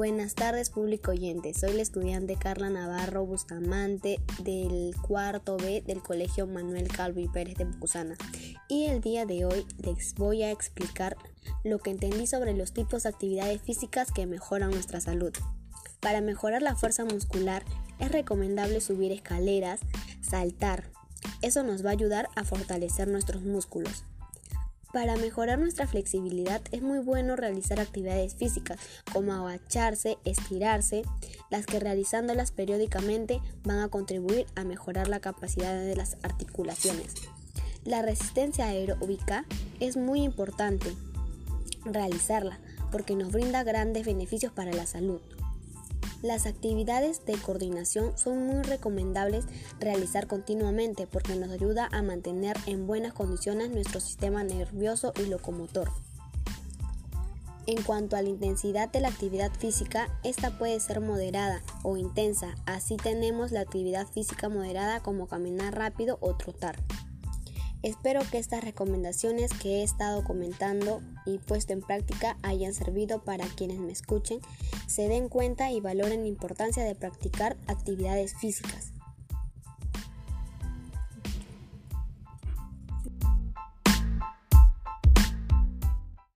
Buenas tardes, público oyente. Soy la estudiante Carla Navarro Bustamante del cuarto B del Colegio Manuel Calvo y Pérez de Bucusana. Y el día de hoy les voy a explicar lo que entendí sobre los tipos de actividades físicas que mejoran nuestra salud. Para mejorar la fuerza muscular es recomendable subir escaleras, saltar. Eso nos va a ayudar a fortalecer nuestros músculos. Para mejorar nuestra flexibilidad es muy bueno realizar actividades físicas como agacharse, estirarse, las que realizándolas periódicamente van a contribuir a mejorar la capacidad de las articulaciones. La resistencia aeróbica es muy importante realizarla porque nos brinda grandes beneficios para la salud. Las actividades de coordinación son muy recomendables realizar continuamente porque nos ayuda a mantener en buenas condiciones nuestro sistema nervioso y locomotor. En cuanto a la intensidad de la actividad física, esta puede ser moderada o intensa. Así tenemos la actividad física moderada como caminar rápido o trotar. Espero que estas recomendaciones que he estado comentando y puesto en práctica hayan servido para quienes me escuchen, se den cuenta y valoren la importancia de practicar actividades físicas.